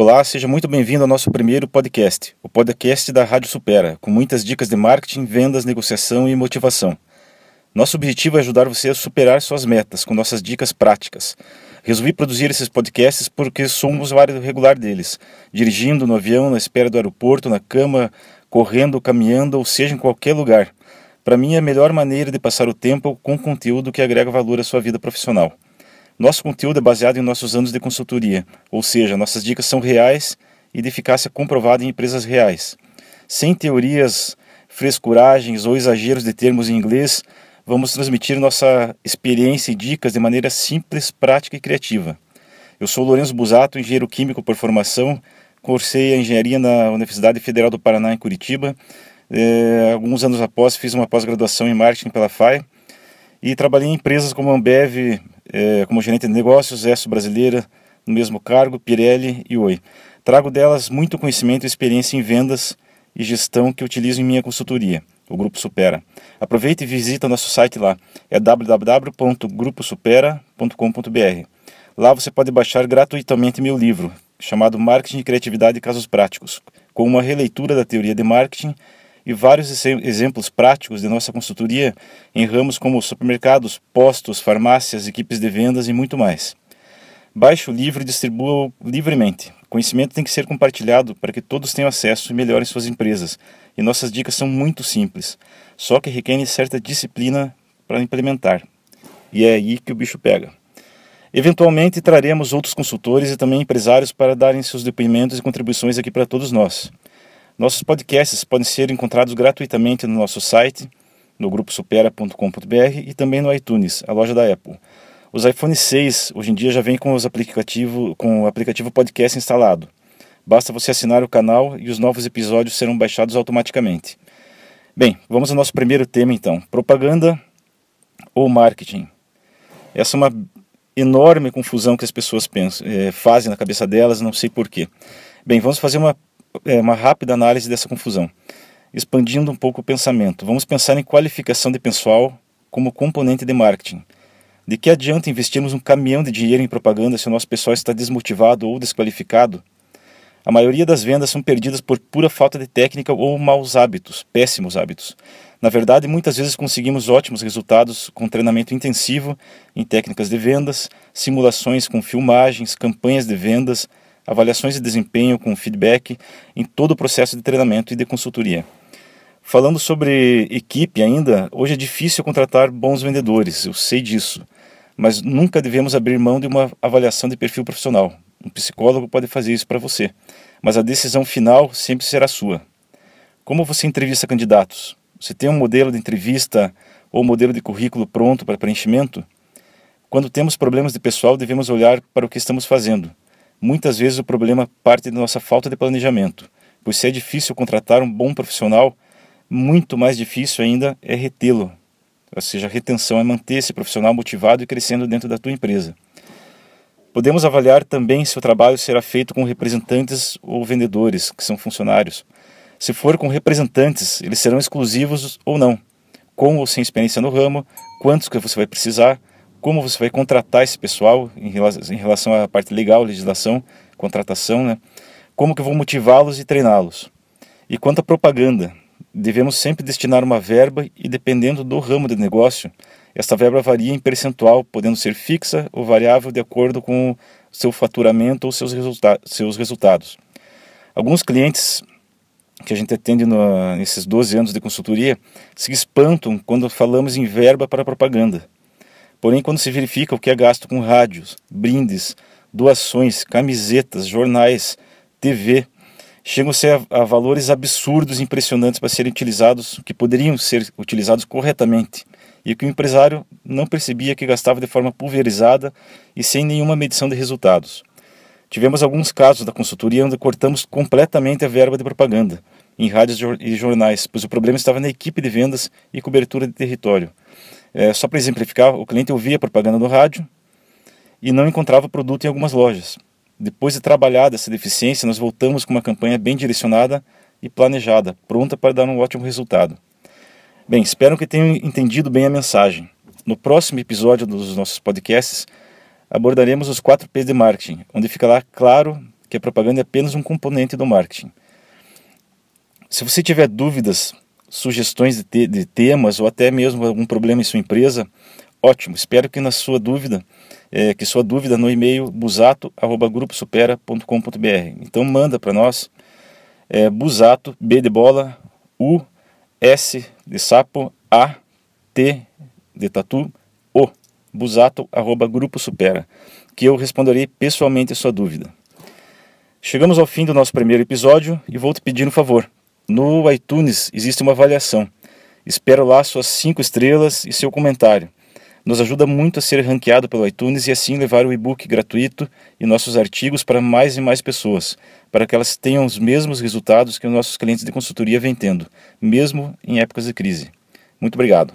Olá, seja muito bem-vindo ao nosso primeiro podcast, o podcast da Rádio Supera, com muitas dicas de marketing, vendas, negociação e motivação. Nosso objetivo é ajudar você a superar suas metas com nossas dicas práticas. Resolvi produzir esses podcasts porque sou um usuário regular deles, dirigindo no avião, na espera do aeroporto, na cama, correndo, caminhando ou seja em qualquer lugar. Para mim, é a melhor maneira de passar o tempo com conteúdo que agrega valor à sua vida profissional. Nosso conteúdo é baseado em nossos anos de consultoria, ou seja, nossas dicas são reais e de eficácia comprovada em empresas reais. Sem teorias, frescuragens ou exageros de termos em inglês, vamos transmitir nossa experiência e dicas de maneira simples, prática e criativa. Eu sou Lourenço Busato, engenheiro químico por formação, cursei a engenharia na Universidade Federal do Paraná, em Curitiba. É, alguns anos após, fiz uma pós-graduação em marketing pela FAI e trabalhei em empresas como Ambev, é, como gerente de negócios, ESSO Brasileira, no mesmo cargo, Pirelli e Oi. Trago delas muito conhecimento e experiência em vendas e gestão que utilizo em minha consultoria, o Grupo Supera. Aproveite e visita nosso site lá, é www.gruposupera.com.br. Lá você pode baixar gratuitamente meu livro, chamado Marketing Criatividade e Casos Práticos, com uma releitura da teoria de marketing e vários exemplos práticos de nossa consultoria em ramos como supermercados, postos, farmácias, equipes de vendas e muito mais. Baixe o livro e distribua-o livremente. Conhecimento tem que ser compartilhado para que todos tenham acesso e melhorem suas empresas. E nossas dicas são muito simples, só que requerem certa disciplina para implementar. E é aí que o bicho pega. Eventualmente traremos outros consultores e também empresários para darem seus depoimentos e contribuições aqui para todos nós. Nossos podcasts podem ser encontrados gratuitamente no nosso site, no grupo supera.com.br e também no iTunes, a loja da Apple. Os iPhone 6 hoje em dia já vêm com, os aplicativo, com o aplicativo podcast instalado. Basta você assinar o canal e os novos episódios serão baixados automaticamente. Bem, vamos ao nosso primeiro tema então: propaganda ou marketing. Essa é uma enorme confusão que as pessoas pensam, é, fazem na cabeça delas, não sei porquê. Bem, vamos fazer uma é, uma rápida análise dessa confusão. Expandindo um pouco o pensamento, vamos pensar em qualificação de pessoal como componente de marketing. De que adianta investirmos um caminhão de dinheiro em propaganda se o nosso pessoal está desmotivado ou desqualificado? A maioria das vendas são perdidas por pura falta de técnica ou maus hábitos, péssimos hábitos. Na verdade, muitas vezes conseguimos ótimos resultados com treinamento intensivo em técnicas de vendas, simulações com filmagens, campanhas de vendas, avaliações de desempenho com feedback em todo o processo de treinamento e de consultoria. Falando sobre equipe ainda, hoje é difícil contratar bons vendedores, eu sei disso, mas nunca devemos abrir mão de uma avaliação de perfil profissional. Um psicólogo pode fazer isso para você, mas a decisão final sempre será sua. Como você entrevista candidatos? Você tem um modelo de entrevista ou modelo de currículo pronto para preenchimento? Quando temos problemas de pessoal, devemos olhar para o que estamos fazendo Muitas vezes o problema parte da nossa falta de planejamento, pois se é difícil contratar um bom profissional, muito mais difícil ainda é retê-lo. Ou seja, a retenção é manter esse profissional motivado e crescendo dentro da tua empresa. Podemos avaliar também se o trabalho será feito com representantes ou vendedores, que são funcionários. Se for com representantes, eles serão exclusivos ou não. Com ou sem experiência no ramo, quantos que você vai precisar, como você vai contratar esse pessoal em relação, à parte legal, legislação, contratação, né? Como que eu vou motivá-los e treiná-los? E quanto à propaganda, devemos sempre destinar uma verba e dependendo do ramo de negócio, esta verba varia em percentual, podendo ser fixa ou variável de acordo com seu faturamento ou seus, resulta seus resultados. Alguns clientes que a gente atende no, nesses 12 anos de consultoria se espantam quando falamos em verba para propaganda Porém, quando se verifica o que é gasto com rádios, brindes, doações, camisetas, jornais, TV, chegam-se a, a, valores absurdos impressionantes para serem utilizados, que poderiam ser utilizados corretamente, e que o empresário não percebia que gastava de forma pulverizada e sem nenhuma medição de resultados. Tivemos alguns casos da consultoria onde cortamos completamente a verba de propaganda em rádios e jornais, pois o problema estava na equipe de vendas e cobertura de território. É, só para exemplificar, o cliente ouvia propaganda no rádio e não encontrava produto em algumas lojas. Depois de trabalhar essa deficiência, nós voltamos com uma campanha bem direcionada e planejada, pronta para dar um ótimo resultado. Bem, espero que tenham entendido bem a mensagem. No próximo episódio dos nossos podcasts, abordaremos os 4 P's de marketing, onde ficará claro que a propaganda é apenas um componente do marketing. Se você tiver dúvidas, sugestões de, te de temas ou até mesmo algum problema em sua empresa, ótimo. Espero que na sua dúvida, é, que sua dúvida no e-mail busato@gruposupera.com.br. Então manda para nós é, busato b de bola u s de sapo a t de tatu o busato@gruposupera, que eu responderei pessoalmente a sua dúvida. Chegamos ao fim do nosso primeiro episódio e vou te pedir um favor. No iTunes existe uma avaliação. Espero lá suas cinco estrelas e seu comentário. Nos ajuda muito a ser ranqueado pelo iTunes e assim levar o e-book gratuito e nossos artigos para mais e mais pessoas, para que elas tenham os mesmos resultados que os nossos clientes de consultoria vêm tendo, mesmo em épocas de crise. Muito obrigado.